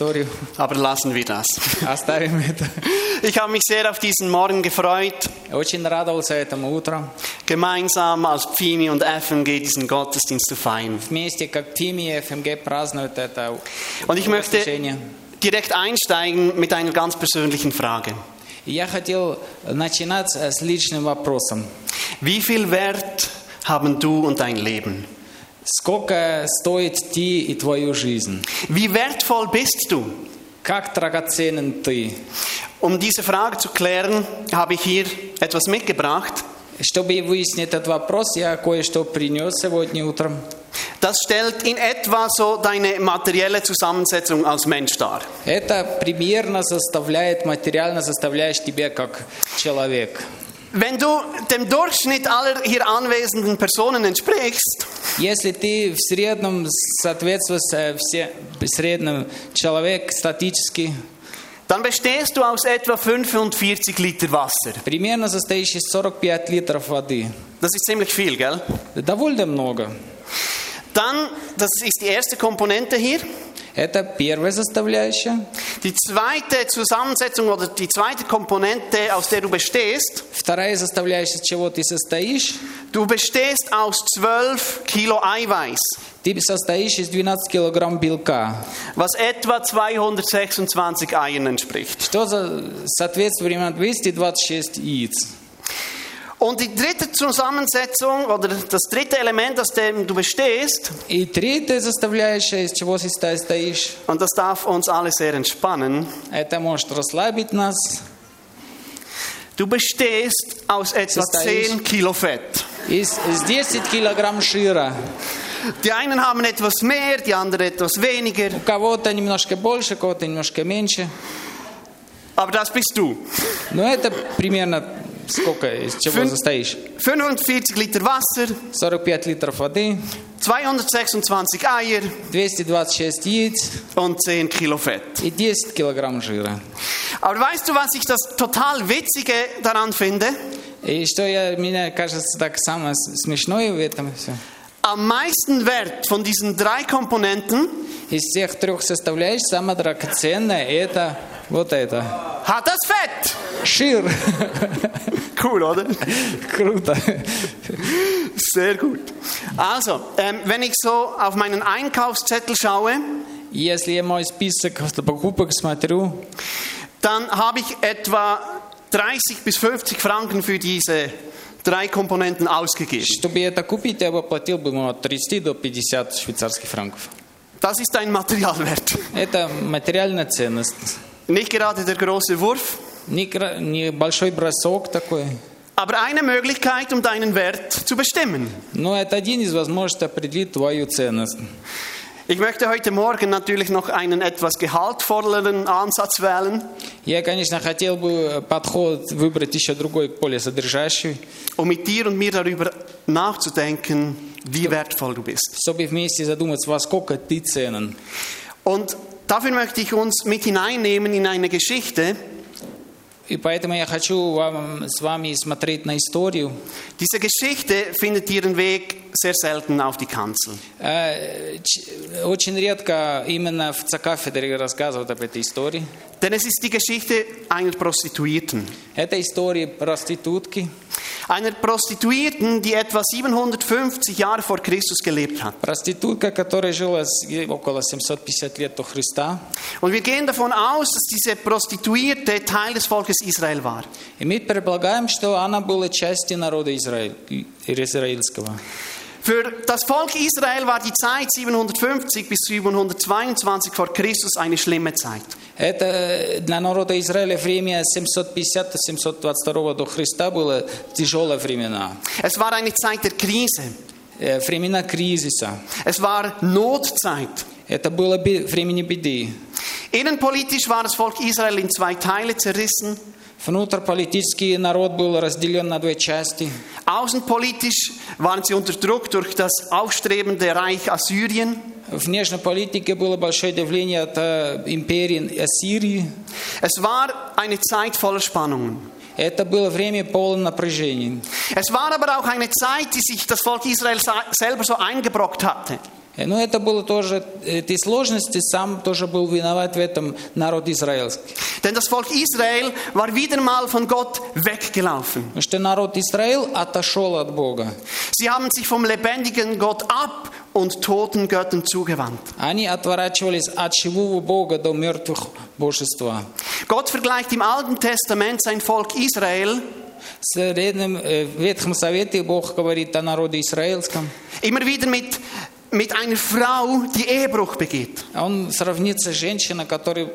историю. Aber lassen wir das. Оставим это. Ich habe mich sehr auf diesen Morgen gefreut, Очень радовался этому утру. gemeinsam als Pfimi und FMG diesen Gottesdienst zu feiern. Вместе, как ФИМИ и ФМГ празднуют это Und ich möchte воскресенье. direkt einsteigen mit einer ganz persönlichen Frage. И Я хотел начинать с личным вопросом. Wie viel Wert haben du und dein Leben? Сколько стоит ты и твою жизнь? Wie wertvoll bist du? Как драгоценен ты? Um diese Frage zu klären, habe ich hier etwas mitgebracht. Чтобы выяснить этот вопрос, я кое-что принес сегодня утром. Das stellt in etwa so deine materielle Zusammensetzung als Mensch dar. Это примерно составляет, материально составляешь тебя как человек. Wenn du dem Durchschnitt aller hier anwesenden Personen entsprichst, Если ты в среднем соответствуешь э, все, в среднем человек статически, dann bestehst du aus etwa 45 Liter Wasser. примерно состоишь из 45 литров воды. Das ist ziemlich viel, gell? Довольно много. Dann, das ist die erste Komponente hier. Это первая составляющая. Die zweite Zusammensetzung oder die zweite Komponente, aus der du bestehst, Вторая составляющая, из чего ты состоишь, du bestehst aus 12 Kilo Eiweiß, ты состоишь из 12 килограмм белка, was etwa 226 Eiern entspricht. что за, соответствует примерно 226 яиц. Und die dritte Zusammensetzung oder das dritte Element, aus dem du bestehst, И третья составляющая, из чего ты состоишь, und das darf uns alle sehr entspannen, это может расслабить нас. du bestehst aus etwa Состоишь. 10 Kilo Fett. Из, из 10 килограмм жира. Die einen haben etwas mehr, die anderen etwas weniger, У кого-то немножко больше, у кого-то немножко меньше. aber das bist du. Но это примерно сколько, из чего Fün- состоишь? 45 Liter Wasser, 45 литров воды, 226 Eier 226 яиц und 10 Kilo Fett. и 10 килограмм жира. Aber weißt du, was ich das total Witzige daran finde? И что я, мне кажется так самое с- смешное в этом все. Am meisten Wert von diesen drei Komponenten Из всех трех составляющих самое драгоценное это вот это. hat das Fett. Шир. Cool, oder? Круто. Sehr gut. Also, ähm, wenn ich so auf meinen Einkaufszettel schaue, Если я мой список покупок смотрю, dann habe ich etwa 30 bis 50 Franken für diese drei Komponenten ausgegeben. чтобы это купить, я бы платил бы ему от 30 до 50 швейцарских франков. Das ist ein Materialwert. Это материальная ценность. Nicht gerade der große Wurf, Не кра- Небольшой бросок такой. aber eine Möglichkeit, um deinen Wert zu bestimmen. Но это один из возможностей определить твою ценность. Ich möchte heute Morgen natürlich noch einen etwas gehaltvolleren Ansatz wählen, Я, конечно, хотел бы подход выбрать еще другой, более содержащий, um mit dir und mir darüber nachzudenken, wie wertvoll du bist. чтобы вместе задуматься, во сколько ты ценен. Und dafür möchte ich uns mit hineinnehmen in eine Geschichte. И поэтому я хочу вам, с вами смотреть на историю. Diese Geschichte findet ihren Weg sehr selten auf die Kanzel. Э, ч- Очень редко именно в кафедре рассказывают об этой истории. Denn es ist die Geschichte einer Prostituierten. Это история проститутки. Einer Prostituierten, die etwa 750 Jahre vor Christus gelebt hat. Проститутка, которая жила с- около 750 лет до Христа. Und wir gehen davon aus, dass diese Prostituierte Teil des Volkes Israel war. И мы предполагаем, что она была частью народа Израиль, израильского. Für das Volk Israel war die Zeit 750 bis 722 vor Christus eine schlimme Zeit. Это э, для народа Израиля время 750-722 до Христа было тяжелые времена. Es war eine Zeit der Krise. Э, Времена кризиса. Es war Notzeit. Это было бе- времени беды. Innenpolitisch war das Volk Israel in zwei Teile zerrissen. Внутриполитический народ был разделен на две части. Außenpolitisch waren sie unter Druck durch das aufstrebende Reich Assyrien. В внешней политике было большое давление от э, империи Ассирии. Es war eine Zeit voller Spannungen. Это было время полного напряжения. Es war aber auch eine Zeit, die sich das Volk Israel sa- selber so eingebrockt hatte. Э, Но это было тоже, эти сложности, сам тоже был виноват в этом народ израильский. Denn das Volk Israel war wieder mal von Gott weggelaufen. Потому что народ Израиль отошел от Бога. Sie haben sich vom lebendigen Gott ab und toten Göttern zugewandt. Они отворачивались от живого Бога до мертвых божества. Gott vergleicht im Alten Testament sein Volk Israel Древнем, э, Ветхом Совете Бог говорит о народе израильском. immer wieder mit, mit einer Frau, die Ehebruch begeht. Он сравнится с женщиной, которая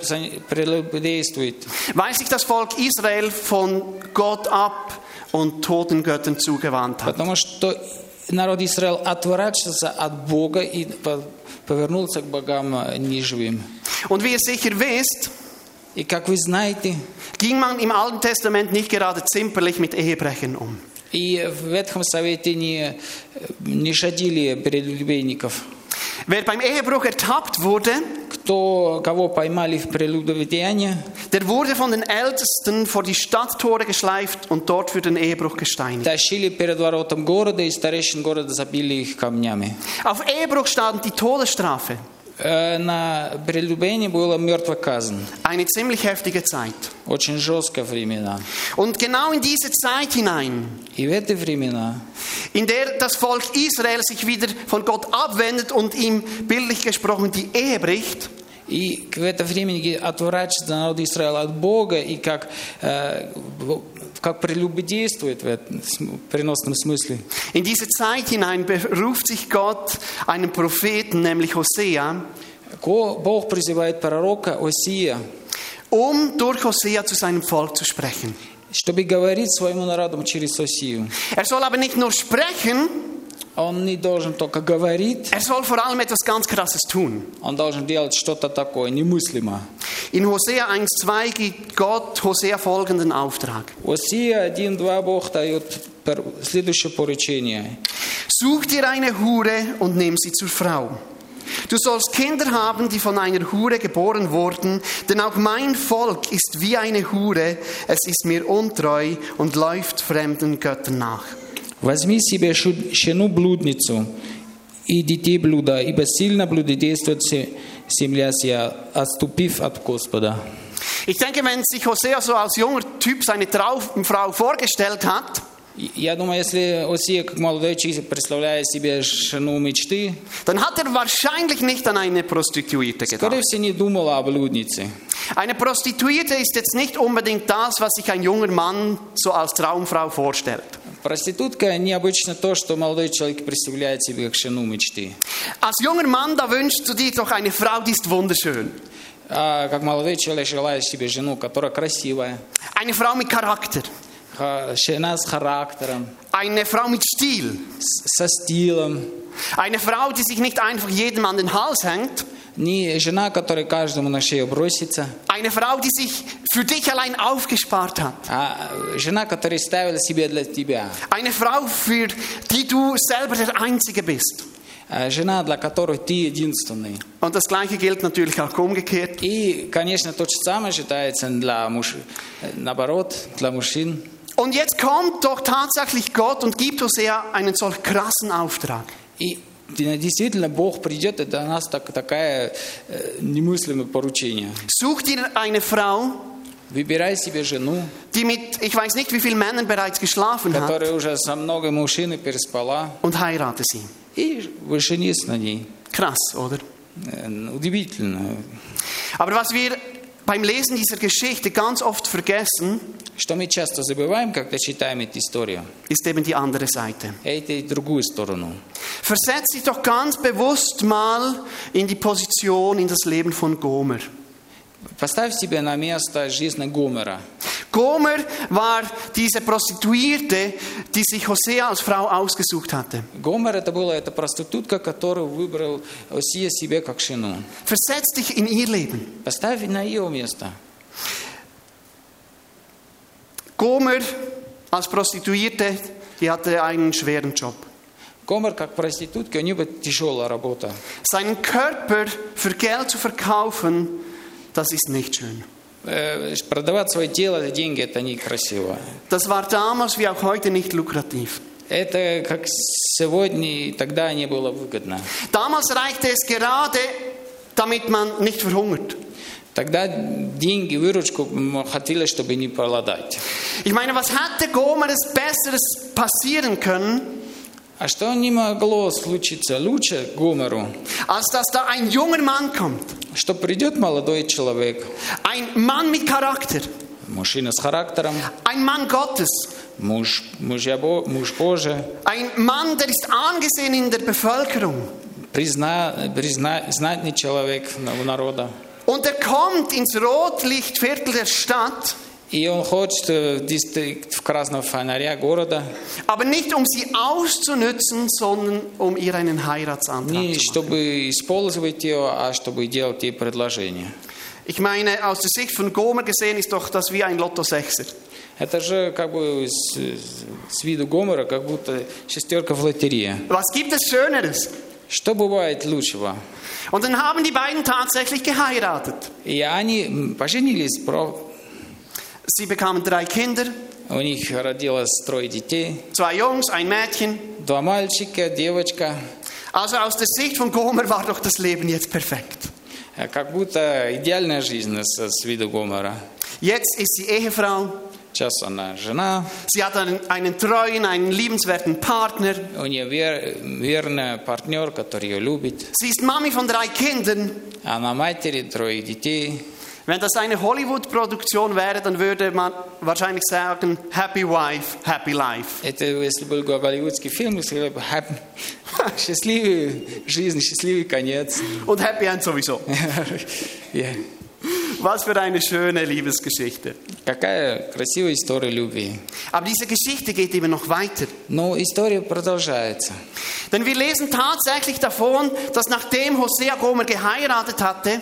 прелюбодействует. Weil sich das Volk Israel von Gott ab und toten Göttern zugewandt hat. Потому что народ Израиль отворачивался от Бога и по- повернулся к богам э, неживым. Und wie ihr sicher wisst, И как вы знаете, ging man im Alten Testament nicht gerade zimperlich mit Ehebrechern um. и в Ветхом Совете не, не шадили прелюбейников. Wer beim Ehebruch ertappt wurde, Кто, кого поймали в прелюбодеянии, der wurde von den Ältesten vor die Stadttore geschleift und dort für den Ehebruch gesteinigt. тащили перед воротом города, и старейшин города забили их камнями. Auf Ehebruch stand die Todesstrafe. Э, На прелюбение было мертвая казнь. Eine ziemlich heftige Zeit. Очень жесткие времена. Und genau in diese Zeit hinein, И в эти времена in der das Volk Israel sich wieder von Gott abwendet und ihm bildlich gesprochen die Ehe bricht, И в это время отворачивается народ Израиля от Бога и как, э, в- как прелюбодействует в переносном смысле. in diese Zeit hinein beruft sich Gott einen Propheten, nämlich Hosea, Бог призывает пророка Осия, um durch Hosea zu seinem Volk zu sprechen. чтобы говорить своему народу через Осию. Er soll aber nicht nur sprechen, Он не должен только говорить, er soll vor allem etwas ganz Krasses tun. он должен делать что-то такое немыслимое. In Hosea 1,2 gibt Gott Hosea folgenden Auftrag. Осия 1.2 Бог дает пер- следующее поручение. Such dir eine Hure und nimm sie zur Frau. Du sollst Kinder haben, die von einer Hure geboren wurden, denn auch mein Volk ist wie eine Hure, es ist mir untreu und läuft fremden Göttern nach. Возьми себе шу- щену-блудницу и детей блуда, ибо сильно блудодействует се- земля сия, отступив от Господа. Ich denke, wenn sich Hosea so als junger Typ seine Traumfrau vorgestellt hat, И- Я думаю, если Осия, как молодой человек, представляет себе жену мечты, dann hat er wahrscheinlich nicht an eine Prostituierte gedacht. скорее всего, не думала о блуднице. Eine Prostituierte ist jetzt nicht unbedingt das, was sich ein junger Mann so als Traumfrau vorstellt. Проститутка необычно то, что молодой человек представляет себе как жену мечты. Als junger Mann, da wünschst du dir doch eine Frau, die ist wunderschön. А как молодой человек желает себе жену, которая красивая, Eine Frau mit Charakter. жена с характером, Eine Frau mit Stil. со стилем, Eine Frau, die sich nicht einfach jedem an den Hals hängt. не жена, которая каждому на шею бросится, Eine Frau, die sich für dich allein aufgespart hat. а жена, которая ставила себе для тебя, Eine Frau, für die du selber der Einzige bist. А жена, для которой ты единственный. Und das Gleiche gilt natürlich auch umgekehrt. И, конечно, то же самое считается для муж... наоборот, для мужчин. Und jetzt kommt doch tatsächlich Gott und gibt Hosea einen solch krassen Auftrag. И действительно Бог придет, это у нас так, такая э, немыслимое поручение. Such dir eine Frau, Выбирай себе жену, die mit, ich weiß nicht wie vielen Männern bereits geschlafen hat, которая уже со много мужчин переспала, und heirate sie. и женись на ней. Krass, oder? Э, Удивительно. Aber was wir beim Lesen dieser Geschichte ganz oft vergessen, Что мы часто забываем, когда читаем эту историю, ist eben die andere Seite. это и другую сторону. Versetz dich doch ganz bewusst mal in die Position, in das Leben von Gomer. Поставь себя на место жизни Гомера. Gomer war diese Prostituierte, die sich Hosea als Frau ausgesucht hatte. Гомер это была эта проститутка, которую выбрал Осия себе как жену. Versetz dich in ihr Leben. Поставь на ее место. Gomer als Prostituierte, die hatte einen schweren Job. Гомер как проститутка, у него тяжелая работа. Seinen Körper für Geld zu verkaufen, das ist nicht schön. Э, Продавать свое тело за деньги это некрасиво. Das war damals wie auch heute nicht lukrativ. Это как сегодня и тогда не было выгодно. Damals reichte es gerade, damit man nicht verhungert. Тогда деньги, выручку хотели, чтобы не голодать. Ich meine, was hätte Gomeres Besseres passieren können, А что не могло случиться лучше Гомеру? als dass da ein junger Mann kommt? Что придет молодой человек, Ein Mann mit Charakter, мужчина с характером, ein Mann Gottes, муж, мужья муж Божий, ein Mann, der ist angesehen in der Bevölkerung. призна, призна, знатный человек народа. Und er kommt ins Rotlichtviertel der Stadt, И он хочет э, в дистрикт в красного фонаря города, aber nicht um sie auszunützen, sondern um ihr einen Heiratsantrag не zu чтобы использовать ее, а чтобы делать ей предложение. Ich meine, aus der Sicht von Gomer gesehen ist doch das wie ein Lotto-Sechser. Это же как бы с, с виду Гомера, как будто шестерка в лотерее. Was gibt es Schöneres? Что бывает лучшего? Und dann haben die beiden tatsächlich geheiratet. И они поженились, Sie bekamen drei Kinder, у них родилось трое детей, zwei Jungs, ein Mädchen. два мальчика, девочка. Also aus der Sicht von Gomer war doch das Leben jetzt perfekt. Э, Как будто идеальная жизнь с, с виду Гомера. Jetzt ist sie Ehefrau. Сейчас она жена, Sie hat einen, einen treuen, einen liebenswerten Partner. у нее вер, верный партнер, который ее любит. Sie ist Mami von drei Kindern. Она матери, трое детей. Wenn das eine Hollywood-Produktion wäre, dann würde man wahrscheinlich sagen, Happy Wife, Happy Life. Это если был голливудский фильм, я сказал бы, «Хэп- счастливая жизнь, счастливый конец. Und Happy End sowieso. Я- Was für eine schöne Liebesgeschichte. Какая красивая история любви. Aber diese Geschichte geht eben noch weiter. Но история продолжается. Denn wir lesen tatsächlich davon, dass nachdem Hosea Gomer geheiratet hatte,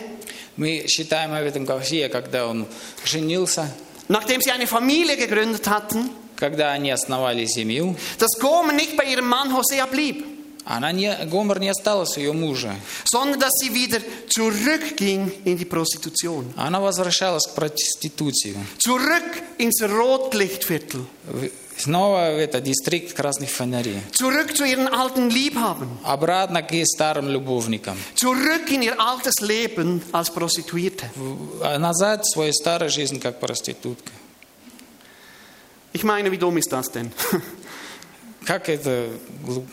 Мы считаем об этом Говсия, когда он женился, nachdem sie eine Familie gegründet hatten, когда они основали семью. dass Gomer nicht bei ihrem Mann Hosea blieb, Она не, Гомер не осталась ее мужа. sondern dass sie wieder zurückging in die Prostitution. Она возвращалась к проституции. Zurück ins Rotlichtviertel. В- Снова в этот дистрикт красных фонарей. Zurück zu ihren alten Liebhabern. Обратно к старым любовникам. Zurück in ihr altes Leben als Prostituierte. В- а Назад в свою старую жизнь как проститутка. Ich meine, wie dumm ist das denn? Как это глупо.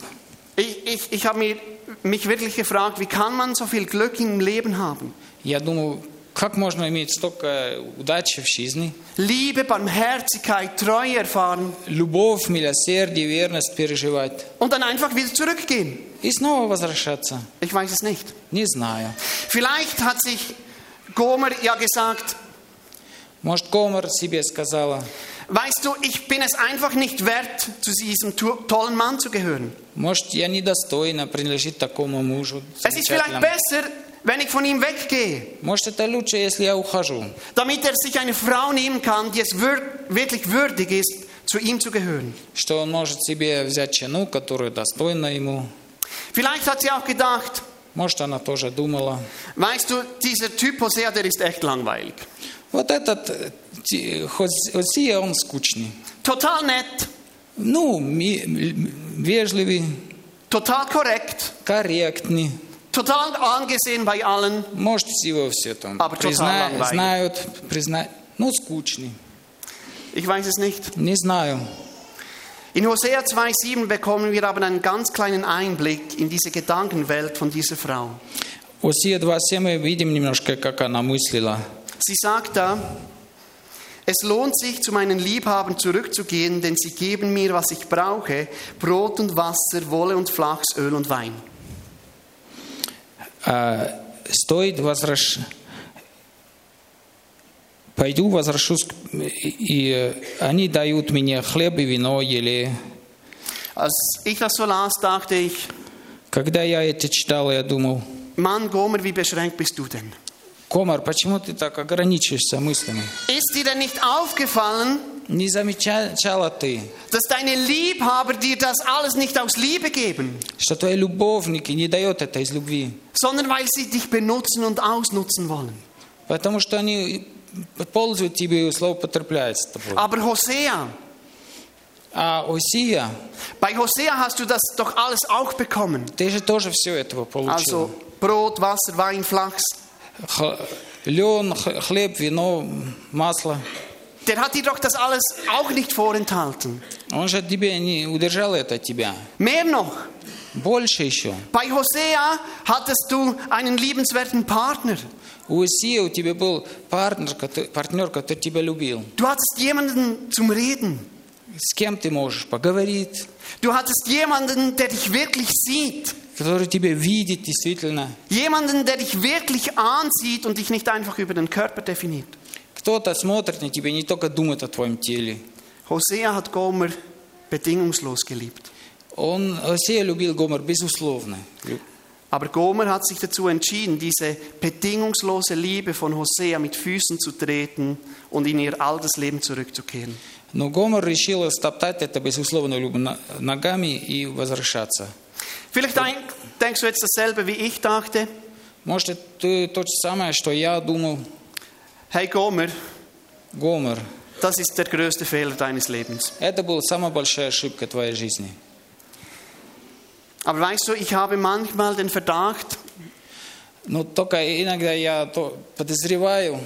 Ich, ich, ich habe mir, mich wirklich gefragt, wie kann man so viel Glück im Leben haben? Я думаю, как можно иметь столько удачи в жизни? Liebe, Barmherzigkeit, Treue erfahren Любовь, милосердие, верность переживать. und dann einfach wieder zurückgehen. И снова возвращаться. Ich weiß es nicht. Не знаю. Vielleicht hat sich Gomer ja gesagt, Может, Комар себе сказала, weißt du, ich bin es einfach nicht wert, zu diesem tu- tollen Mann zu gehören. может, я недостойна принадлежить такому мужу. Es ist vielleicht замечательному. besser, wenn ich von ihm weggehe, Может, это лучше, если я ухожу. damit er sich eine Frau nehmen kann, die es wür wirklich würdig ist, zu ihm zu gehören. Что он может себе взять жену, которая достойна ему. Vielleicht hat sie auch gedacht, Может, она тоже думала. weißt du, dieser Typ Hosea, der ist echt langweilig. Вот этот э, Хозия, он скучный. Total nett, Ну, вежливый, total korrekt, корректный. total angesehen bei allen. Может, его все там Aber призна- знают, признают. Ну, скучный. Ich weiß es nicht. Не знаю. In Hosea 2,7 bekommen wir aber einen ganz kleinen Einblick in diese Gedankenwelt von dieser Frau. Осия 2.7 мы видим немножко, как она мыслила. Sie sagt da, es lohnt sich, zu meinen Liebhabern zurückzugehen, denn sie geben mir, was ich brauche, Brot und Wasser, Wolle und Flachs, Öl und Wein. А, стоит возвращ... Пойду, возвращусь, к- и и они дают мне хлеб и вино, еле. Als ich das so las, dachte ich, Когда я это читал, я думал, Mann, Gomer, wie beschränkt bist du denn? Комар, почему ты так ограничиваешься мыслями? Ist dir denn nicht aufgefallen, Не замечала ты, dass deine Liebhaber dir das alles nicht aus Liebe geben, что твои любовники не дают это из любви, sondern weil sie dich benutzen und ausnutzen wollen? потому что они пользуют тебя и злоупотребляют с тобой. Aber Hosea, А Осия, Bei Hosea hast du das doch alles auch bekommen. ты же тоже все этого получил. Also Brot, Wasser, Wein, Flachs. Х- Лен, х- хлеб, вино, масло. Der hat dir doch das alles auch nicht vorenthalten. Он же тебе не удержал это от тебя. Mehr noch. Больше еще. Bei Hosea hattest du einen liebenswerten Partner. У Осия у тебя был партнер, который, партнер, который тебя любил. Du hattest jemanden zum Reden. С кем ты можешь поговорить, Du hattest jemanden, der dich wirklich sieht. который тебя видит действительно. Jemanden, der dich wirklich ansieht und dich nicht einfach über den Körper definiert. Кто-то смотрит на тебя, не только думает о твоем теле. Hosea hat Gomer bedingungslos geliebt. Он, Осия любил Гомер, безусловно. Aber Gomer hat sich dazu entschieden, diese bedingungslose Liebe von Hosea mit Füßen zu treten und in ihr altes Leben zurückzukehren. Но Гомер решил стоптать это безусловно любовь на- ногами и возвращаться. Vielleicht denk, denkst du jetzt dasselbe, wie ich dachte. Может, это то же самое, что я думал. Hey Gomer, Гомер, das ist der größte Fehler deines Lebens. это была самая большая ошибка твоей жизни. Aber weißt du, ich habe manchmal den Verdacht, Но только иногда я то подозреваю,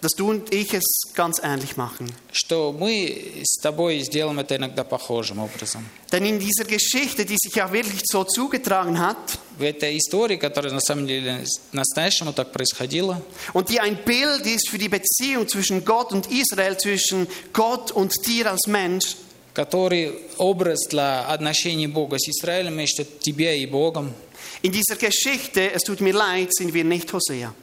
dass du und ich es ganz ähnlich machen. что мы с тобой сделаем это иногда похожим образом. Denn in dieser Geschichte, die sich ja wirklich so zugetragen hat В этой истории, которая на самом деле настоящему так происходила, und die ein Bild ist für die Beziehung zwischen Gott und Israel, zwischen Gott und dir als Mensch, который образ для отношений Бога с Израилем между тебя и Богом. in dieser Geschichte, es tut mir leid, sind wir nicht Hosea.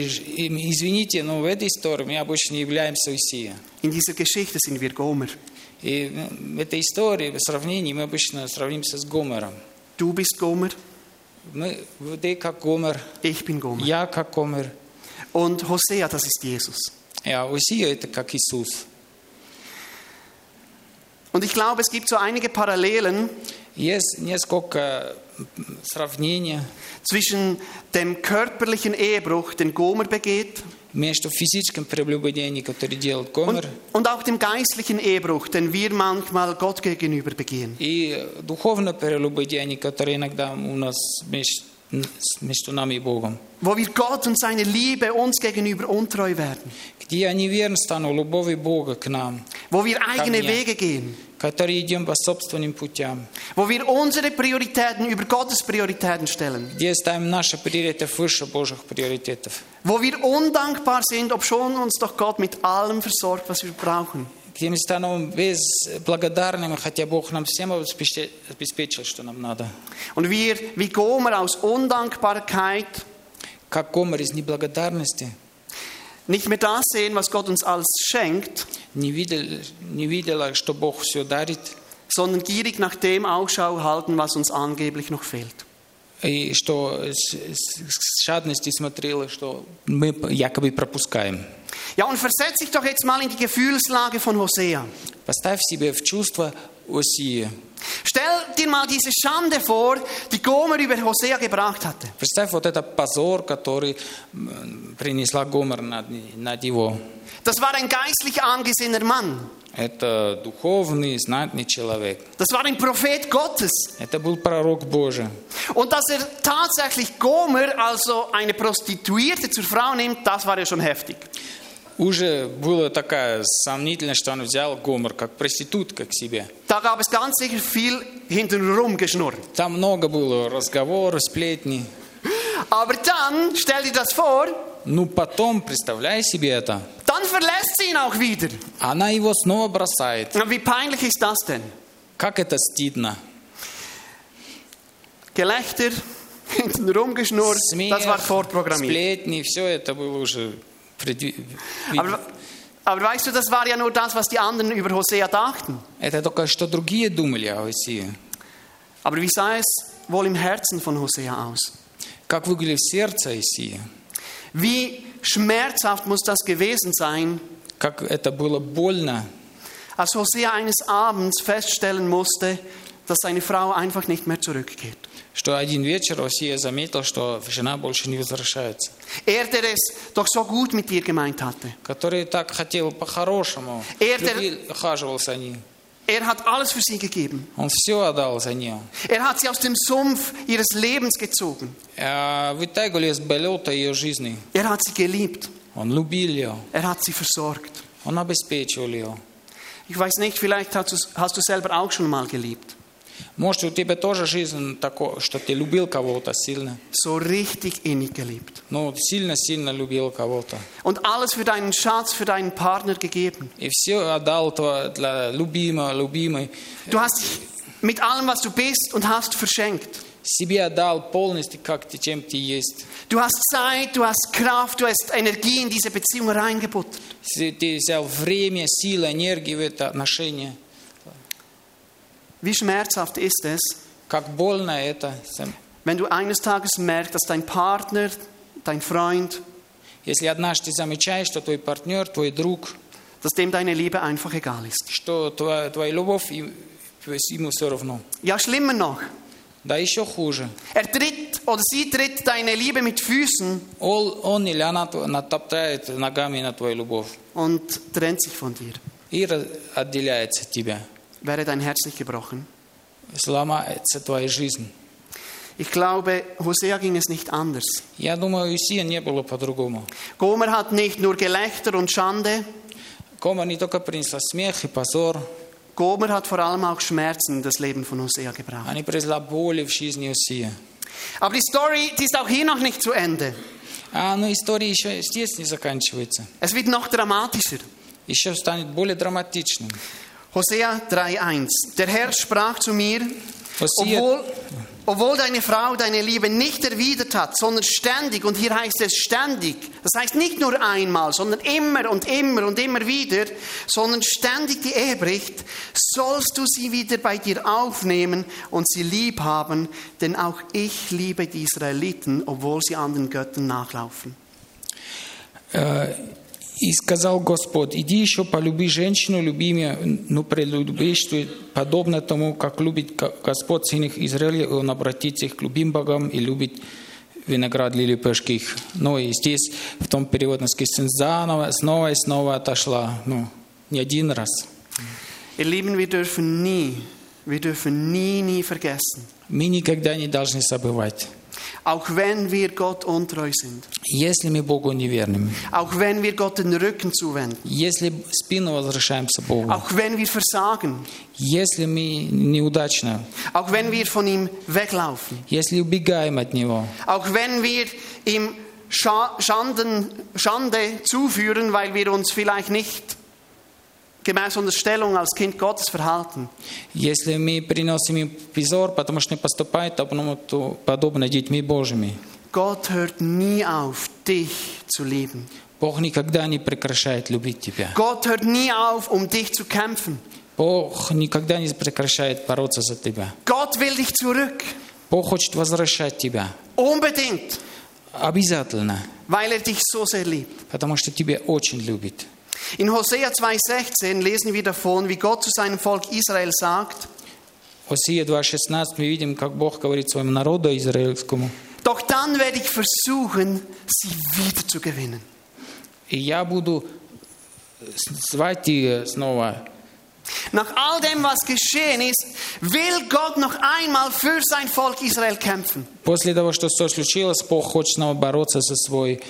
Извините, но в этой истории мы обычно являемся Усия. In dieser Geschichte sind wir Gomer. И в этой истории, в сравнении, мы обычно сравнимся с Гомером. Du bist Gomer, Мы, ты как Гомер, ich bin Gomer. я как Гомер. Und Hosea, das ist Jesus. А Усия это как Иисус. Und ich glaube, es gibt so einige Parallelen Есть несколько zwischen dem körperlichen Ehebruch, den Gomer begeht, und, und, auch dem geistlichen Ehebruch, den wir manchmal Gott gegenüber begehen. Wo wir Gott und seine Liebe uns gegenüber untreu werden. Wo wir eigene Wege gehen которые идем по собственным путям, Wo wir unsere Prioritäten über Gottes Prioritäten stellen. где ставим наши приоритеты выше Божьих приоритетов, Wo wir undankbar sind, obschon uns doch Gott mit allem versorgt, was wir brauchen. где мы становимся безблагодарными, хотя Бог нам всем обеспечил, обеспечил, что нам надо. Und wir, wie Gomer aus Undankbarkeit, Как Гомер из неблагодарности nicht mehr das sehen, was Gott uns alles schenkt, не, видел, не видела, что Бог все дарит, sondern gierig nach dem Ausschau halten, was uns angeblich noch fehlt. и что с, с- с жадностью смотрела, что мы якобы пропускаем. Ja, und versetz dich doch jetzt mal in die Gefühlslage von Hosea. Поставь себе в чувство Осии. Stell dir mal diese Schande vor, die Gomer über Hosea gebracht hatte. Представь вот этот позор, который м, принесла Гомер над, над его. Das war ein geistlich angesehener Mann. Это духовный, знатный человек. Das war ein Prophet Gottes. Это был пророк Божий. Und dass er tatsächlich Gomer, also eine Prostituierte, zur Frau nimmt, das war ja schon heftig. Уже было такая сомнительность, что он взял Гомер как проститутка к себе. Da gab es ganz sicher viel hintenrum geschnurrt. Там много было разговоров, сплетни. Aber dann, stell dir das vor, Ну потом, представляй себе это, dann verlässt sie ihn auch wieder. она его снова бросает. Na, Wie peinlich ist das denn? Как это стыдно. Gelächter, hintenrum geschnurrt, das war Смех, vorprogrammiert. сплетни, все это было уже предви- Aber, aber weißt du, das war ja nur das, was die anderen über Hosea dachten. Это только что другие думали о Осии. Aber wie sah es wohl im Herzen von Hosea aus? Как выглядит сердце Осии? Wie schmerzhaft muss das gewesen sein, Как это было больно, als Hosea eines Abends feststellen musste, dass seine Frau einfach nicht mehr zurückgeht. Что один вечер Осия заметил, что жена больше не возвращается. Er, der es doch so gut mit ihr gemeint hatte. Который так хотел по-хорошему, Er, der- ухаживал за ней. Er hat alles für sie gegeben. Он все отдал за нее. Er hat sie aus dem Sumpf ihres Lebens gezogen. А Вытягивали из болота ее жизни. Er hat sie geliebt. Он любил ее. Er hat sie versorgt. Он обеспечивал ее. Ich weiß nicht, vielleicht hast du, hast du selber auch schon mal geliebt. Может, у тебя тоже жизнь такое, что ты любил кого-то сильно. So richtig innig geliebt. Ну, сильно-сильно любил кого-то. Und alles für deinen Schatz, für deinen Partner gegeben. И все отдал тво- для любимого, любимой. Du hast dich mit allem, was du bist und hast verschenkt. Себе отдал полностью, как ты, чем ты есть. Du hast Zeit, du hast Kraft, du hast Energie in diese Beziehung reingebuttert. Ты ты взял время, силу, энергию в это отношение. Wie schmerzhaft ist es, Как больно это. wenn du eines Tages merkst, dass dein Partner, dein Freund, Если однажды замечаешь, что твой партнер, твой друг, dass dem deine Liebe einfach egal ist. что твоя, твоя любовь им- ему все равно. Ja, schlimmer noch. Да еще хуже. Er tritt oder sie tritt deine Liebe mit Füßen Он, он или она тв- натоптает ногами на твою любовь und trennt sich von dir. и раз- отделяется от тебя. Wäre dein Herz nicht gebrochen? Сломается твоя жизнь. Ich glaube, Hosea ging es nicht anders. Я думаю, у Исия не было по-другому. Gomer hat nicht nur Gelächter und Schande, Кома не только принесла смех и позор, Gomer hat vor allem auch Schmerzen in das Leben von Hosea gebracht. они принесла боли в жизни Исия. Aber die Story, die ist auch hier noch nicht zu Ende. А, но история еще здесь не заканчивается. Es wird noch dramatischer. Еще станет более драматичным. Hosea 3,1. Der Herr sprach zu mir, Hosea- obwohl, obwohl deine Frau deine Liebe nicht erwidert hat, sondern ständig, und hier heißt es ständig, das heißt nicht nur einmal, sondern immer und immer und immer wieder, sondern ständig die Ehe bricht, sollst du sie wieder bei dir aufnehmen und sie lieb haben, denn auch ich liebe die Israeliten, obwohl sie anderen Göttern nachlaufen. И сказал Господь, иди еще полюби женщину, люби меня, но прелюбишь подобно тому, как любит Господь сын их Израиля, и он обратится их к любим богам и любит виноград или пешки их. Ну и здесь в том переводе написано заново, снова и снова отошла. Ну, не один раз. Ihr Lieben, wir dürfen nie, wir dürfen nie, nie vergessen, Мы никогда не должны забывать. auch wenn wir Gott untreu sind, Если мы Богу не верим, auch wenn wir Gott den Rücken zuwenden, если спину возвращаемся Богу, auch wenn wir versagen, если мы неудачно, auch wenn wir von ihm weglaufen, если убегаем от Него, auch wenn wir ihm Scha Schanden, Schande zuführen, weil wir uns vielleicht nicht gemäß unserer Stellung als Kind Gottes verhalten. Если мы приносим им позор, потому что не поступают подобно, то- подобно детьми Божьими, Gott hört nie auf, dich zu lieben. Бог никогда не прекращает любить тебя. Gott hört nie auf, um dich zu kämpfen. Бог никогда не прекращает бороться за тебя. Gott will dich zurück. Бог хочет возвращать тебя. Unbedingt, Обязательно. weil er dich so sehr liebt. Потому что тебя очень любит. In Hosea 2,16 lesen wir davon, wie Gott zu seinem Volk Israel sagt, В Осия 2.16 мы видим, как Бог говорит своему народу израильскому, doch dann werde ich versuchen, sie wieder zu gewinnen. и я буду звать их снова. Nach all dem, was geschehen ist, will Gott noch einmal für sein Volk Israel kämpfen. После того, что все случилось, Бог хочет снова бороться за свой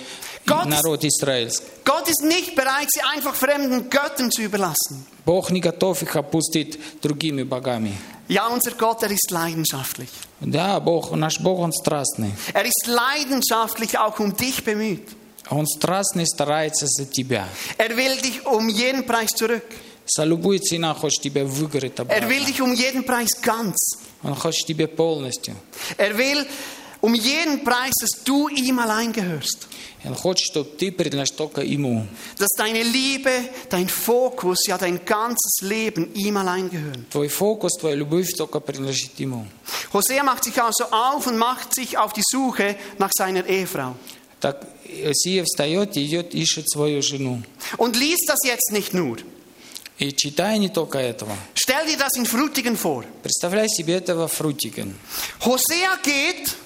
Gott- народ израильский. Gott ist nicht bereit, sie einfach fremden Göttern zu überlassen. Бог не готов их опустить другими богами. Ja, unser Gott, er ist leidenschaftlich. Да, Бог, наш Бог, Он страстный. Er ist leidenschaftlich auch um dich bemüht. Он страстный старается за тебя. Er will dich um jeden Preis zurück. За любую цену хочет тебя выиграть Er will обратно. dich um jeden Preis ganz. Он хочет тебя полностью. Er will um jeden Preis, dass du ihm allein gehörst. Он хочет, чтобы ты принадлежал только Ему. Dass deine Liebe, dein Fokus, ja dein ganzes Leben ihm allein gehören. Твой фокус, твоя любовь только принадлежит Ему. Hosea macht sich also auf und macht sich auf die Suche nach seiner Ehefrau. Так Иосия встает и идет, ищет свою жену. Und liest das jetzt nicht nur. И читая не только этого. Stell dir das in Frutigen vor. Представляй себе это во Фрутиген. Hosea geht,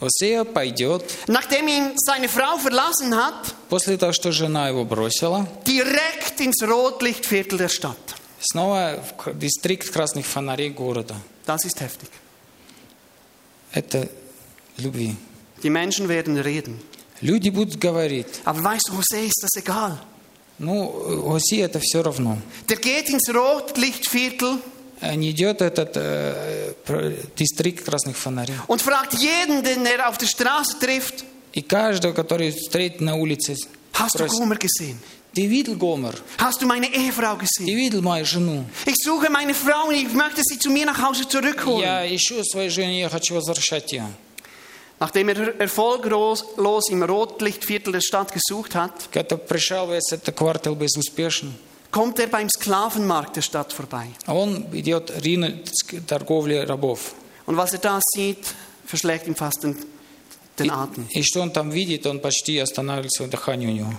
Осея пойдет, nachdem ihn seine Frau verlassen hat, после того, что жена его бросила, direkt ins Rotlichtviertel der Stadt. снова в к- дистрикт красных фонарей города. Das ist heftig. Это любви. Die Menschen werden reden. Люди будут говорить, Aber weißt du, Hosea ist das egal. ну, Оси это все равно. Der geht ins Rotlichtviertel А Не идет этот э, дистрикт красных фонарей. und fragt jeden, den er auf der Straße trifft, И каждого, который встретит на улице, hast du Gomer gesehen? ты видел Гомер? Hast du meine Ehefrau Ты gesehen? видел мою жену? Ich suche meine Frau und ich möchte sie zu mir nach Hause zurückholen. Я ищу свою жену, я хочу возвращать ее. Nachdem er erfolglos im Rotlichtviertel der Stadt gesucht hat, Когда пришел весь этот квартал безуспешен, kommt er beim Sklavenmarkt der Stadt vorbei. а он идет рынок торговли рабов. Und was er da sieht, verschlägt ihm fast den, den Atem. И что он там видит, он почти останавливается дыхание у него.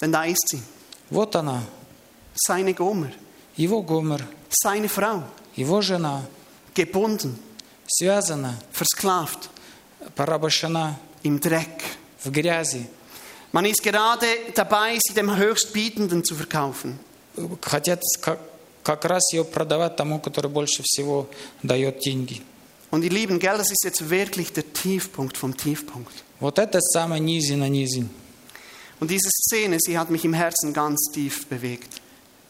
Denn da ist sie, Вот она, seine Gomer, его Гомер, seine Frau, его жена, gebunden, связана, versklavt, порабощена im Dreck. в грязи. Man ist gerade dabei, sie dem Höchstbietenden zu verkaufen. Хотят как, как раз ее продавать тому, который больше всего дает деньги. Und ihr Lieben, gell, das ist jetzt wirklich der Tiefpunkt vom Tiefpunkt. Вот это самое низин на низин. Und diese Szene, sie hat mich im Herzen ganz tief bewegt.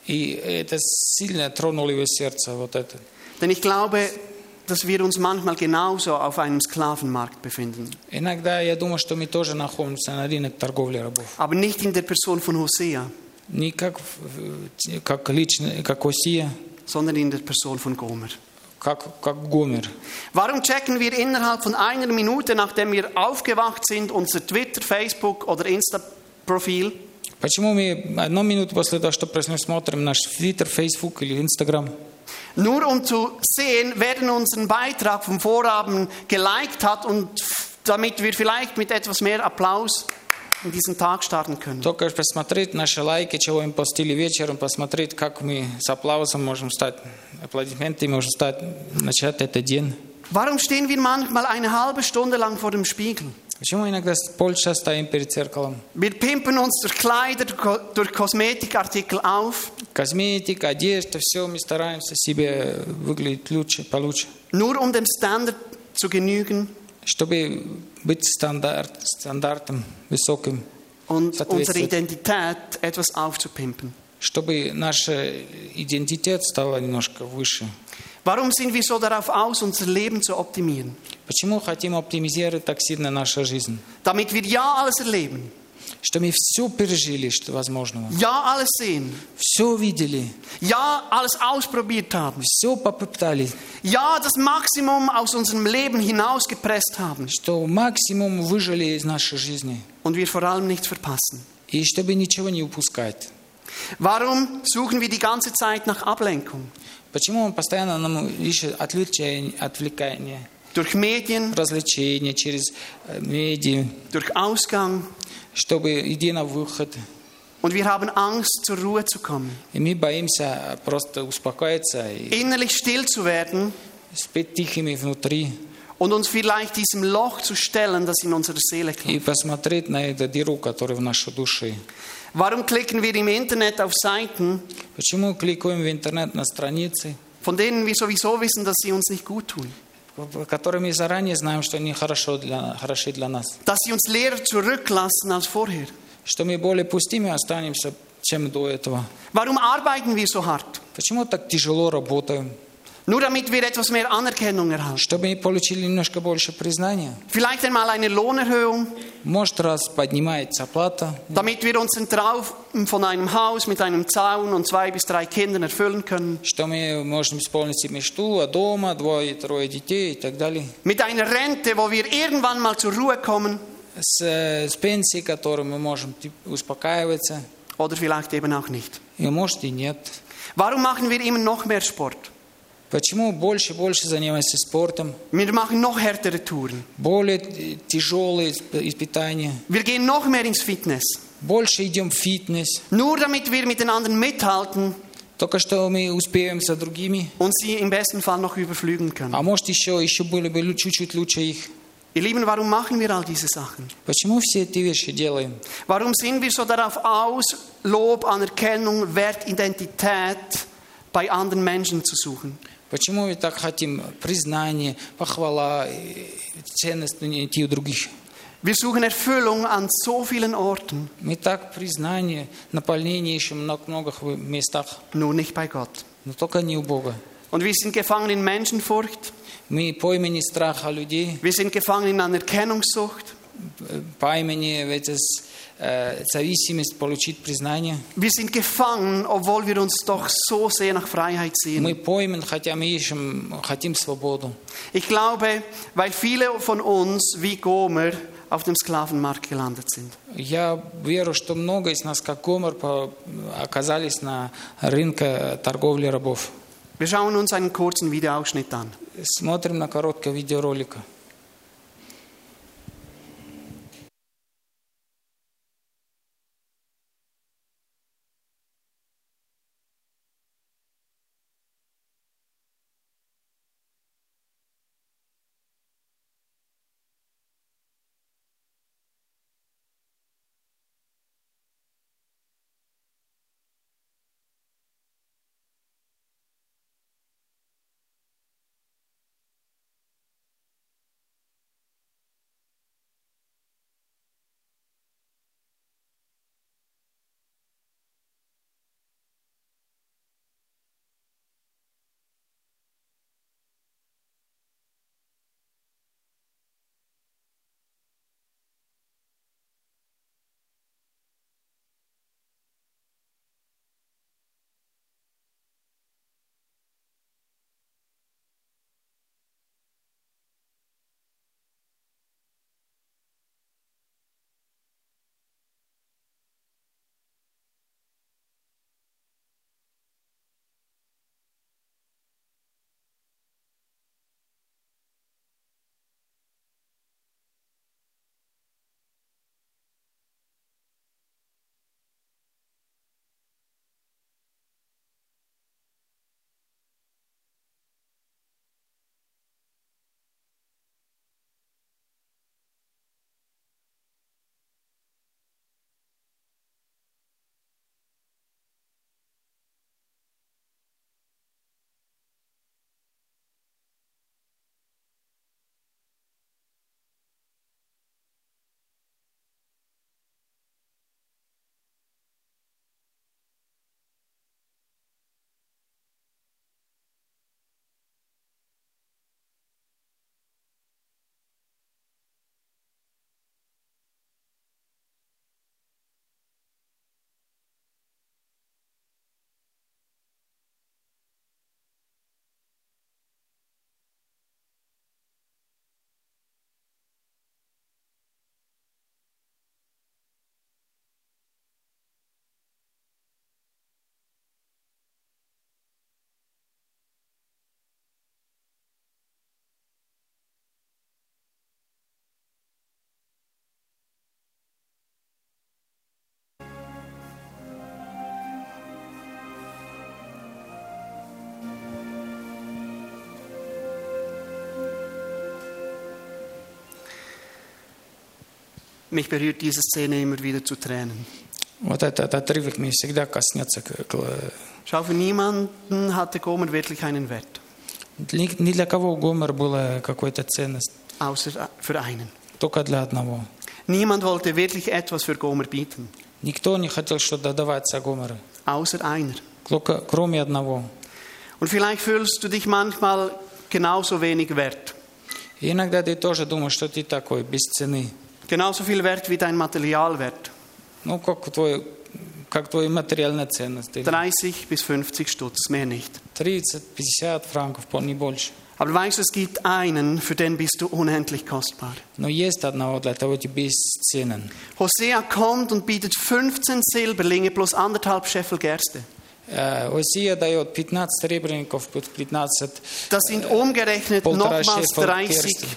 И это сильно тронуло его сердце, вот это. Denn ich glaube, dass wir uns manchmal genauso auf einem Sklavenmarkt befinden. Иногда я думаю, что мы тоже находимся на рынок торговли рабов. Aber nicht in der Person von Hosea, Не как, в- как лично, как Осия, sondern in der Person von Gomer. как, как Гомер. Warum checken wir innerhalb von einer Minute, nachdem wir aufgewacht sind, unser Twitter, Facebook oder Insta-Profil Почему мы одну минуту после того, что проснулись, смотрим наш Twitter, Facebook или Instagram? Nur um zu sehen, wer denn unseren Beitrag vom Vorabend geliked hat und damit wir vielleicht mit etwas mehr Applaus in diesen Tag starten können. Только посмотреть наши лайки, чего им постили вечером, посмотреть, как мы с аплаусом можем стать, аплодисменты можем стать, начать этот день. Warum stehen wir manchmal eine halbe Stunde lang vor dem Spiegel? Почему иногда полчаса стоим перед зеркалом? Wir pimpen uns durch Kleider, durch Kosmetikartikel auf, Косметика, одежда, все, мы стараемся себе выглядеть лучше, получше, nur um dem Standard zu genügen чтобы быть стандарт, стандартом высоким, und Соответствует. unsere Identität etwas aufzupimpen. чтобы наша идентитет стала немножко выше. Warum sind wir so darauf aus, unser Leben zu optimieren? Почему хотим оптимизировать так сильно нашу жизнь? Damit wir ja alles erleben, Что мы все пережили, что возможного. ja alles sehen, Все видели, ja alles ausprobiert haben, все попытали, ja das Maximum aus unserem Leben hinausgepresst haben что максимум выжили из нашей жизни. und wir vor allem nichts verpassen. И чтобы ничего не упускать. Warum suchen wir die ganze Zeit nach Ablenkung? Почему он постоянно нам ищет отвлечение, отвлекание, Durch Medien, развлечения через э, медиа, durch Ausgang Und wir haben Angst, zur Ruhe zu kommen. Innerlich still zu werden. Und uns vielleicht diesem Loch zu stellen, das in unserer Seele kommt. Warum klicken wir im Internet auf Seiten, von denen wir sowieso wissen, dass sie uns nicht gut tun? Которые мы заранее знаем, что они хорошо для, хороши для нас? Dass sie uns zurücklassen als vorher? Что мы более пустыми останемся, чем до этого? Warum arbeiten wir so hart? Почему так тяжело работаем? Nur damit wir etwas mehr Anerkennung erhalten. Чтобы мы получили немножко больше признания. Vielleicht einmal eine Lohnerhöhung, Может, раз поднимается оплата, damit wir unseren Traum von einem Haus mit einem Zaun und zwei bis drei Kindern erfüllen können. что мы можем исполнить себе мечту о дома, двое, трое детей и так далее. Mit einer Rente, wo wir irgendwann mal zur Ruhe kommen С, э, с пенсией, которой мы можем типа, успокаиваться, oder vielleicht eben auch nicht. и может и нет. Warum machen wir immer noch mehr Sport? Почему больше и больше занимаемся спортом, Wir machen noch härtere Touren. более э, тяжелые исп- испытания, Wir gehen noch mehr ins Fitness. больше идем в фитнес, Nur damit wir mit den anderen mithalten Только что мы успеем за другими, und sie im besten Fall noch überflügen können. а может еще, еще были бы лю- чуть-чуть лучше их. Ihr Lieben, warum machen wir all diese Sachen? Почему все эти вещи делаем? Warum sind wir so darauf aus, Lob, Anerkennung, Wert, Identität bei anderen Menschen zu suchen? Почему мы так хотим признание, похвала, э, ценность найти у других? Wir suchen Erfüllung an so vielen Orten, Мы так признание, наполнение ищем на многих местах, nur nicht bei Gott. но только не у Бога. Und wir sind gefangen in Menschenfurcht, Мы по имени страха людей, wir sind gefangen in Anerkennungssucht, э, по имени в этой э, зависимость получить признание. wir sind gefangen, obwohl wir uns doch so sehr nach Freiheit sehen. Мы пойман, хотя мы ищем, хотим свободу. Ich glaube, weil viele von uns wie Gomer auf dem Sklavenmarkt gelandet sind. Я верю, что много из нас, как Гомер, оказались на рынке торговли рабов. Wir schauen uns einen kurzen Videoausschnitt an. Смотрим на короткое видеоролика. Mich berührt diese Szene immer wieder zu Tränen. Вот этот отрывок мне всегда коснется. к- к- Schau, für niemanden hatte Gomer wirklich einen Wert, Ни ни для кого Гомер была какой-то ценность, außer für einen. только для одного. Niemand wollte wirklich etwas für Gomer bieten, Никто не хотел что-то давать за Гомера, außer einer. только- кроме одного. Und vielleicht fühlst du dich manchmal genauso wenig wert. И иногда ты тоже думаешь, что ты такой, без цены. Genauso viel wert wie dein Materialwert. Ну, как твой, как твоя материальная ценность. или 30 bis 50 Stutz, mehr nicht. 30-50 франков, пол- не больше. Aber weißt du, es gibt einen, für den bist du unendlich kostbar. Но есть одного, для того тебе бесценен. Hosea kommt und bietet 15 Silberlinge plus anderthalb Scheffel Gerste. Э, Осия дает 15 серебряников, плюс 15 Das sind umgerechnet Полтора nochmals Scheffel 30, Gerste. fün-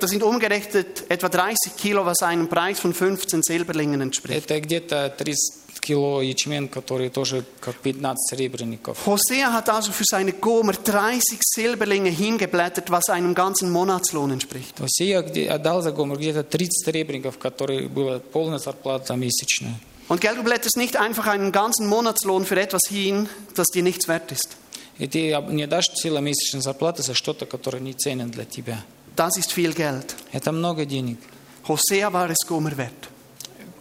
das sind umgerechnet etwa 30 Kilo, was einem Preis von 15 Silberlingen entspricht. Это где-то 30 кило ячмень, который тоже как 15 серебряников. Hosea hat also für seine Gomer 30 Silberlinge hingeblättert, was einem ganzen Monatslohn entspricht. Осия где, отдал за Гомер где-то 30 серебряников, которые была полная зарплата месячная. Und gell, du blätterst nicht einfach einen ganzen Monatslohn für etwas hin, das dir nichts wert ist. И ты об- не дашь целомесячной зарплаты за что-то, которое не ценен для тебя. Das ist viel Geld. Это много денег. Hosea war es Gomer wert.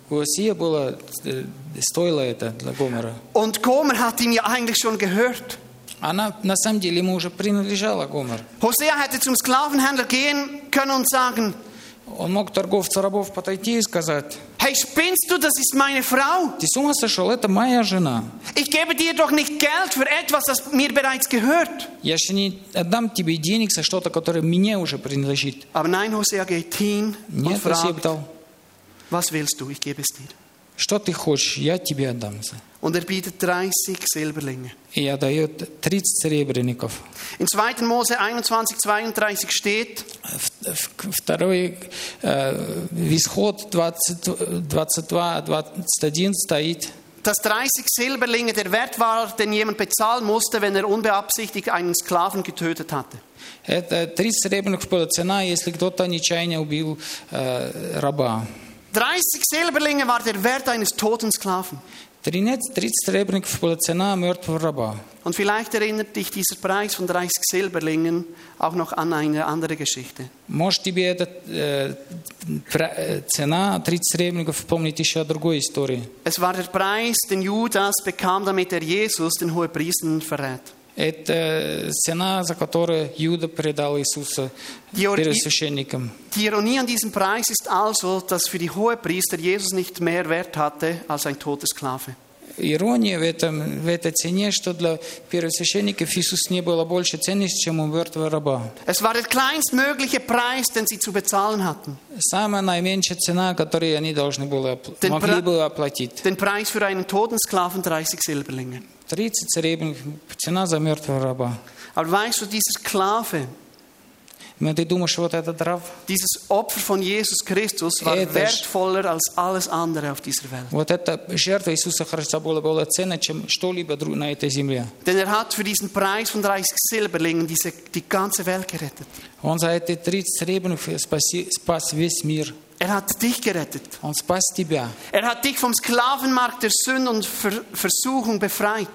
У Осия было, э, стоило это для Гомера. Und Gomer hat ihm ja eigentlich schon gehört. Она на самом деле ему уже принадлежала Гомер. Hosea hätte zum Sklavenhändler gehen können und sagen, Он мог торговцу рабов подойти и сказать, hey, spinnst du, das ist meine Frau. ты с ума сошел, это моя жена. Ich gebe dir doch nicht Geld für etwas, das mir bereits gehört. Я же не отдам тебе денег за что-то, которое мне уже принадлежит. Aber nein, Hosea geht hin und Нет, fragt, дал. was willst du? Ich gebe es dir. Что ты хочешь, я тебе отдам. Und er bietet 30 Silberlinge. И я дает 30 серебряников. In 2. Mose 21, 32 steht, В- в- Второй э, Исход 20, 22, 21 стоит. dass 30 Silberlinge der Wert war, den jemand bezahlen musste, wenn er unbeabsichtigt einen Sklaven getötet hatte. Это 30 серебряников была цена, если кто-то нечаянно убил э, раба. 30 Silberlinge war der Wert eines toten Sklaven. 13 30 серебряников была цена мертвого раба. Und vielleicht erinnert dich dieser Preis von 30 Silberlingen auch noch an eine andere Geschichte. Может, тебе эта э, пра- э, цена 30 серебряников помнит еще о другой истории. Es war der Preis, den Judas bekam, damit er Jesus, den Hohepriester, verrät. Это цена, за которую Иуда предал Иисуса Die, Or- первосвященникам. die Ironie an diesem Preis ist also, dass für die Hohepriester Jesus nicht mehr Wert hatte als ein toter Sklave. Ирония в, этом, в этой цене, что для первосвященников Иисус не было больше ценности, чем у мертвого раба. Es war der kleinstmögliche Preis, den sie zu bezahlen hatten. Самая наименьшая цена, которую они должны были, опл- Den могли pra- бы оплатить. Den Preis für einen toten Sklaven 30 Silberlinge. 30 серебряных цена за мертвого раба. Aber weißt du, dieser Sklave, Но ты думаешь, вот этот раб, dieses Opfer von Jesus Christus war Это ж- wertvoller als alles andere auf dieser Welt. вот эта жертва Иисуса Христа была, была цена, чем что-либо дру- на этой земле. Denn er hat für diesen Preis von 30 Silberlingen diese, die ganze Welt gerettet. Он за эти 30 серебряных спаси- спас весь мир. Er hat dich gerettet. Он спас тебя. Er hat dich vom Sklavenmarkt der Sünde und Ver Versuchung befreit.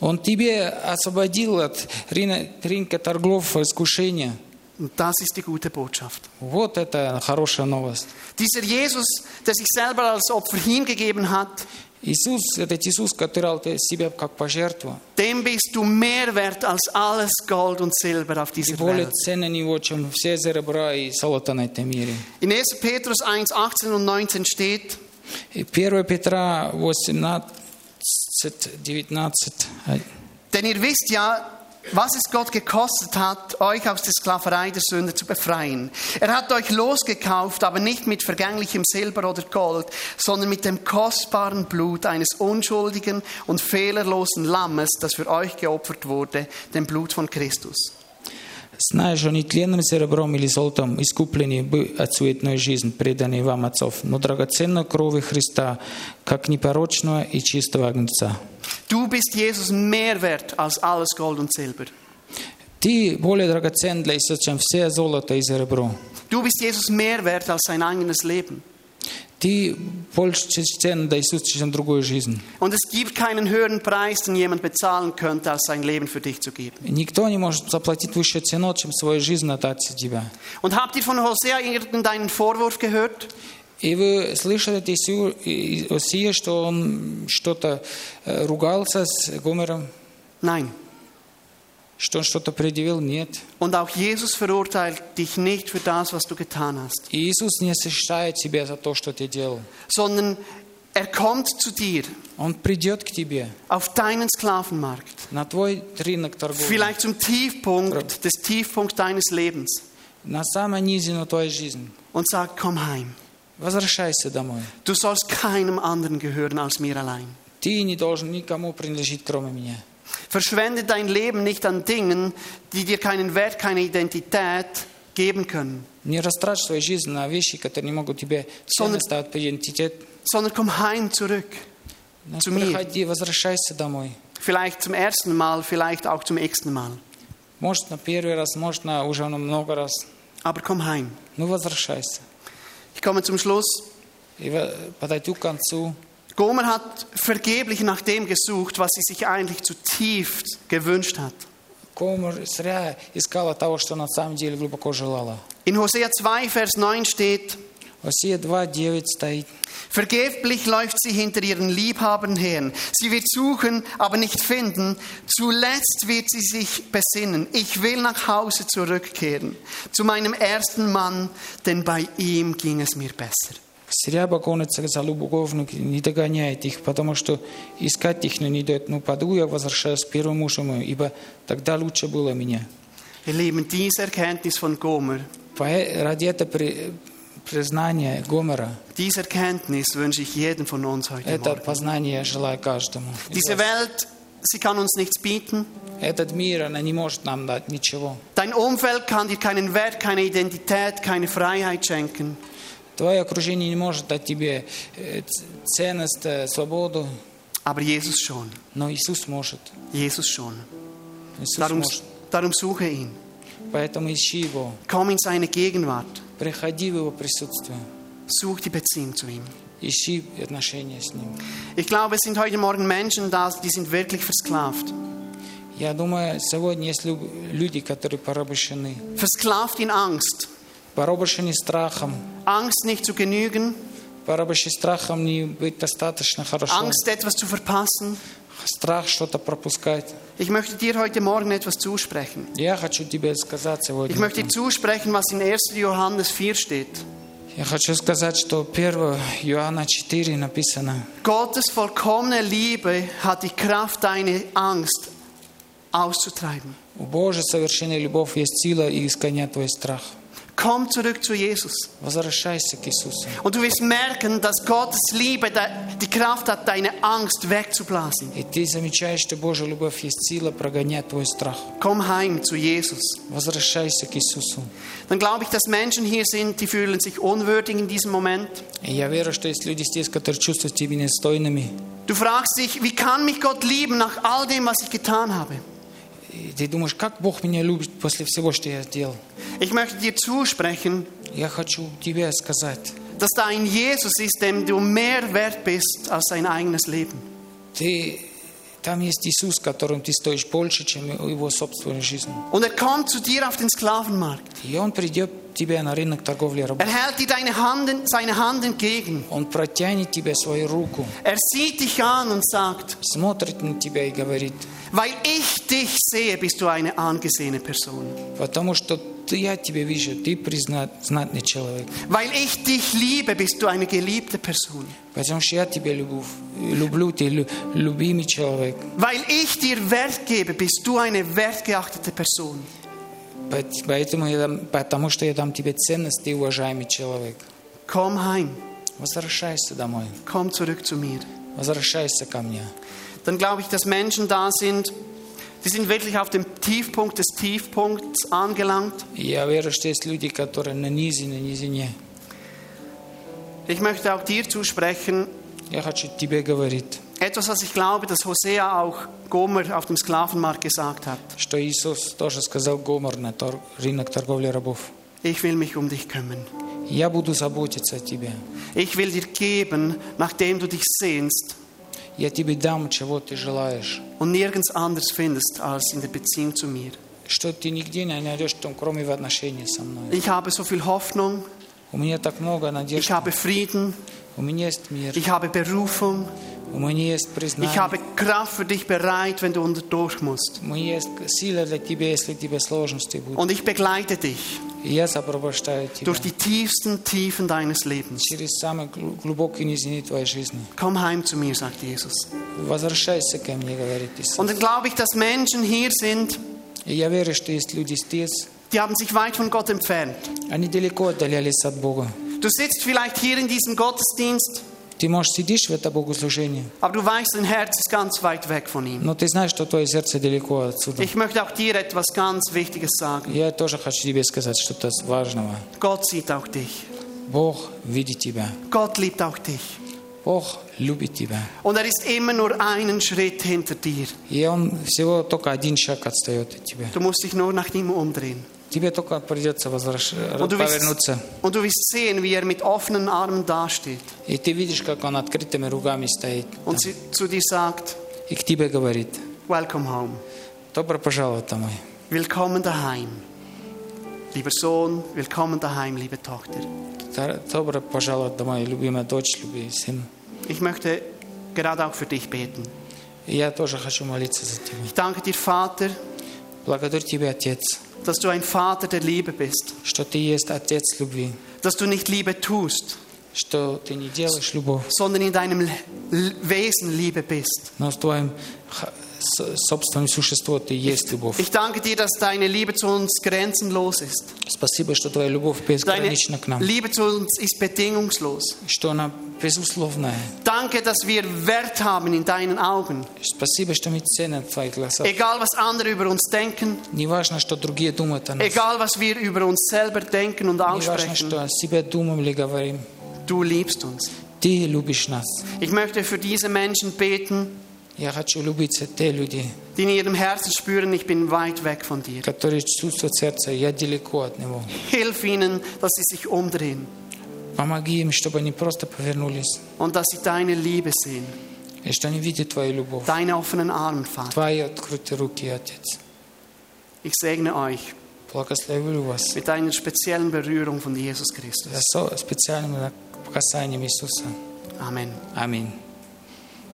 Он тебе освободил от рина- рынка торгов искушения. Und das ist die gute Botschaft. Вот это хорошая новость. Dieser Jesus, der sich selber als Opfer hingegeben hat, Иисус, этот Иисус, который дал себя как пожертву, dem bist du mehr wert als alles Gold und Silber auf dieser более Welt. ценна него, чем все серебра и золото на этом мире. In 1. Petrus 1, 18 und 19 steht, И 1 Петра 18, 19. denn ihr wisst ja, was es Gott gekostet hat, euch aus der Sklaverei der Sünde zu befreien. Er hat euch losgekauft, aber nicht mit vergänglichem Silber oder Gold, sondern mit dem kostbaren Blut eines unschuldigen und fehlerlosen Lammes, das für euch geopfert wurde, dem Blut von Christus. Зная, что не тленным серебром или золотом искуплены бы от суетной жизни, преданной вам отцов, но драгоценной крови Христа, как непорочного и чистого агнца. Du bist Jesus mehr wert als alles Gold und Silber. Ты более драгоценен для Иисуса, чем все золото и серебро. Du bist Jesus mehr wert als sein eigenes Leben. Ты больше ценен для Иисуса, чем другую жизнь. Und es gibt keinen höheren Preis, den jemand bezahlen könnte, als sein Leben für dich zu geben. Никто не может заплатить высшую цену, чем свою жизнь отдать за тебя. Und habt ihr von Hosea irgendeinen Vorwurf gehört? И вы слышали от Иису- И- Осия, что он что-то э, ругался с Гомером, Nein. Что он что-то предъявил? Нет. Und auch Jesus verurteilt dich nicht für das, was du getan hast, Иисус не осуждает тебя за то, что ты делал. sondern er kommt zu dir Он придет к тебе auf deinen Sklavenmarkt, на твой рынок торговли, vielleicht zum Tiefpunkt des Tiefpunkt deines Lebens на самую низину твоей жизни. und sagt, komm heim. Возвращайся домой. Du sollst keinem anderen gehören als mir allein. Ты не должен никому принадлежить, кроме меня. Verschwende dein Leben nicht an Dingen, die dir keinen Wert, keine Identität geben können, Не растрачь свою жизнь на вещи, которые не могут тебе Sondern- ценность дать идентитет. sondern komm heim zurück. Ну, zu mir. приходи, возвращайся домой. Vielleicht zum ersten Mal, vielleicht auch zum x-ten Mal. Может, на первый раз, может, на уже на много раз. Aber komm heim. Ну, возвращайся. Ich komme zum Schluss. И во- подойду к концу. Gomer hat vergeblich nach dem gesucht, was sie sich eigentlich zutiefst gewünscht hat. In Hosea 2, Vers 9 steht, Vergeblich läuft sie hinter ihren Liebhabern her. Sie wird suchen, aber nicht finden. Zuletzt wird sie sich besinnen. Ich will nach Hause zurückkehren, zu meinem ersten Mann, denn bei ihm ging es mir besser. Зря гонится за любовник, не догоняет их, потому что искать их не идет. Ну, пойду я возвращаюсь к первому мужу ибо тогда лучше было меня. Ihr Lieben, diese Erkenntnis von Gomer, Ради этого при- признания Гомера, diese Erkenntnis wünsche ich jedem von uns heute это Morgen. познание желаю каждому. Diese. Welt, sie kann uns nichts bieten. Этот мир, она не может нам дать ничего. Dein Umfeld kann dir keinen Wert, keine Identität, keine Freiheit schenken. Твое окружение не может дать тебе э, ценность, э, свободу, Aber Jesus schon. но Иисус может. Jesus schon. Иисус Darum, может. darum suche ihn. Поэтому ищи Его. Komm in seine Gegenwart. Приходи в Его присутствие. Such die Beziehung zu ihm. Ищи отношения с Ним. Ich glaube, es sind heute Morgen Menschen da, die sind wirklich versklavt. Я думаю, сегодня есть лю- люди, которые порабощены. Versklavt in Angst. Порабощены страхом. Angst, nicht zu genügen. Порабощены страхом не быть достаточно хорошо. Angst, etwas zu verpassen. Страх что-то пропускать. Ich möchte dir heute Morgen etwas zusprechen. Я хочу тебе сказать сегодня. Ich möchte dir zusprechen, was in 1. Johannes 4 steht. Я хочу сказать, что 1 Иоанна 4 написано. Gottes vollkommene Liebe hat die Kraft, deine Angst auszutreiben. У Божьей совершенная любовь есть сила и изгонять твой страх. Komm zurück zu Jesus. Возвращайся к Иисусу. Und du wirst merken, dass Gottes Liebe da- die Kraft hat, deine Angst wegzublasen. И ты замечаешь, что Божья любовь есть сила прогонять твой страх. Komm heim zu Jesus. Возвращайся к Иисусу. Dann glaube ich, dass Menschen hier sind, die fühlen sich unwürdig in diesem Moment. И я верю, что есть люди здесь, которые чувствуют себя недостойными. Du fragst dich, wie kann mich Gott lieben nach all dem, was ich getan habe? И ты думаешь, как Бог меня любит после всего, что я сделал? Ich möchte dir zusprechen, Я хочу тебе сказать, dass da ein Jesus ist, dem du mehr wert bist als dein eigenes Leben. ты, там есть Иисус, которым ты стоишь больше, чем его собственной жизнью. Und er kommt zu dir auf den Sklavenmarkt. И Он придет к тебе на рынок торговли рабов. Er hält dir deine Hand, seine Hand entgegen. Он протянет тебе свою руку, Er sieht dich an und sagt, смотрит на тебя и говорит, weil ich dich sehe, bist du eine angesehene Person. потому что ты, я тебя вижу, ты признат, знатный человек. Weil ich dich liebe, bist du eine geliebte Person. Потому что я тебя люблю, люблю ты лю- любимый человек. Weil ich dir Wert gebe, bist du eine wertgeachtete Person. Поэт- Поэтому я дам- потому что я дам тебе ценность, ты уважаемый человек. Komm heim, Возвращайся домой. komm zurück zu mir. Возвращайся ко мне. Dann glaube ich, dass Menschen da sind, die sind wirklich auf dem Tiefpunkt des Tiefpunkts angelangt. И Я верю, что есть люди, которые на низе, на низине. Ich möchte auch dir zusprechen, Я хочу тебе говорить, etwas, was ich glaube, dass Hosea auch Gomer auf dem Sklavenmarkt gesagt hat. что Иисус тоже сказал Гомор на тор- рынок торговли рабов. Ich will mich um dich kümmern. Я буду заботиться о тебе. Ich will dir geben, nachdem du dich sehnst Я тебе дам, чего ты желаешь. und nirgends anders findest als in der Beziehung zu mir. Что ты нигде не найдешь, в том, кроме в отношении со мной. Ich habe so viel Hoffnung, У меня так много ich надежд. habe Frieden, У меня есть мир. ich habe Berufung, У меня есть Ich habe Kraft für dich bereit, wenn du durch musst. Und ich begleite dich durch die tiefsten Tiefen deines Lebens. Komm heim zu mir, sagt Jesus. Und dann glaube ich, dass Menschen hier sind, die haben sich weit von Gott entfernt. Du sitzt vielleicht hier in diesem Gottesdienst. Ты, может, сидишь в это Богослужение, aber du weißt, dein Herz ist ganz weit weg von ihm. но ты знаешь, что твое сердце далеко отсюда. Ich möchte auch dir etwas ganz Wichtiges sagen. Я тоже хочу тебе сказать что-то важного. Gott sieht auch dich. Бог видит тебя. Gott liebt auch dich. Бог любит тебя. Und er ist immer nur einen Schritt hinter dir. И Он всего только один шаг отстает от тебя. Du musst dich nur nach ihm umdrehen. Тебе только придется возвращ... Und du, wirst, повернуться. und du wirst sehen, wie er mit offenen Armen dasteht И ты видишь, как Он открытыми ругами стоит. und sie, zu dir sagt, И к тебе говорит, Welcome home. добро пожаловать домой. Willkommen daheim. Lieber Sohn, willkommen daheim, liebe Tochter. Дар- Добро пожаловать домой, любимая дочь, любимый сын. Ich möchte gerade auch für dich beten. И я тоже хочу молиться за тебя. Ich danke dir, Vater, Благодарю тебя, Отец, dass du ein Vater der Liebe bist, что ты есть Отец любви, dass du nicht Liebe tust, что ты не делаешь любовь, sondern in deinem L- Wesen Liebe bist. но в твоем х- с- собственном существе ты есть любовь. Ich danke dir, dass deine Liebe zu uns grenzenlos ist. Спасибо, что твоя любовь Deine безгранична к нам, Liebe zu uns ist bedingungslos. что она безусловная. Danke, dass wir Wert haben in deinen Augen. Спасибо, что мы ценим в твоих глазах. Egal, was andere über uns denken, Не важно, что другие думают о нас. egal, was wir über uns selber denken und Не важно, aussprechen, что о себе думаем или говорим. du liebst uns. Ты любишь нас. Ich möchte für diese Menschen beten, Die in ihrem Herzen spüren, ich bin weit weg von dir. Hilf ihnen, dass sie sich umdrehen. Und dass sie deine Liebe sehen. Deine offenen Arme, Vater. Ich segne euch. Mit einer speziellen Berührung von Jesus Christus. Amen. Amen.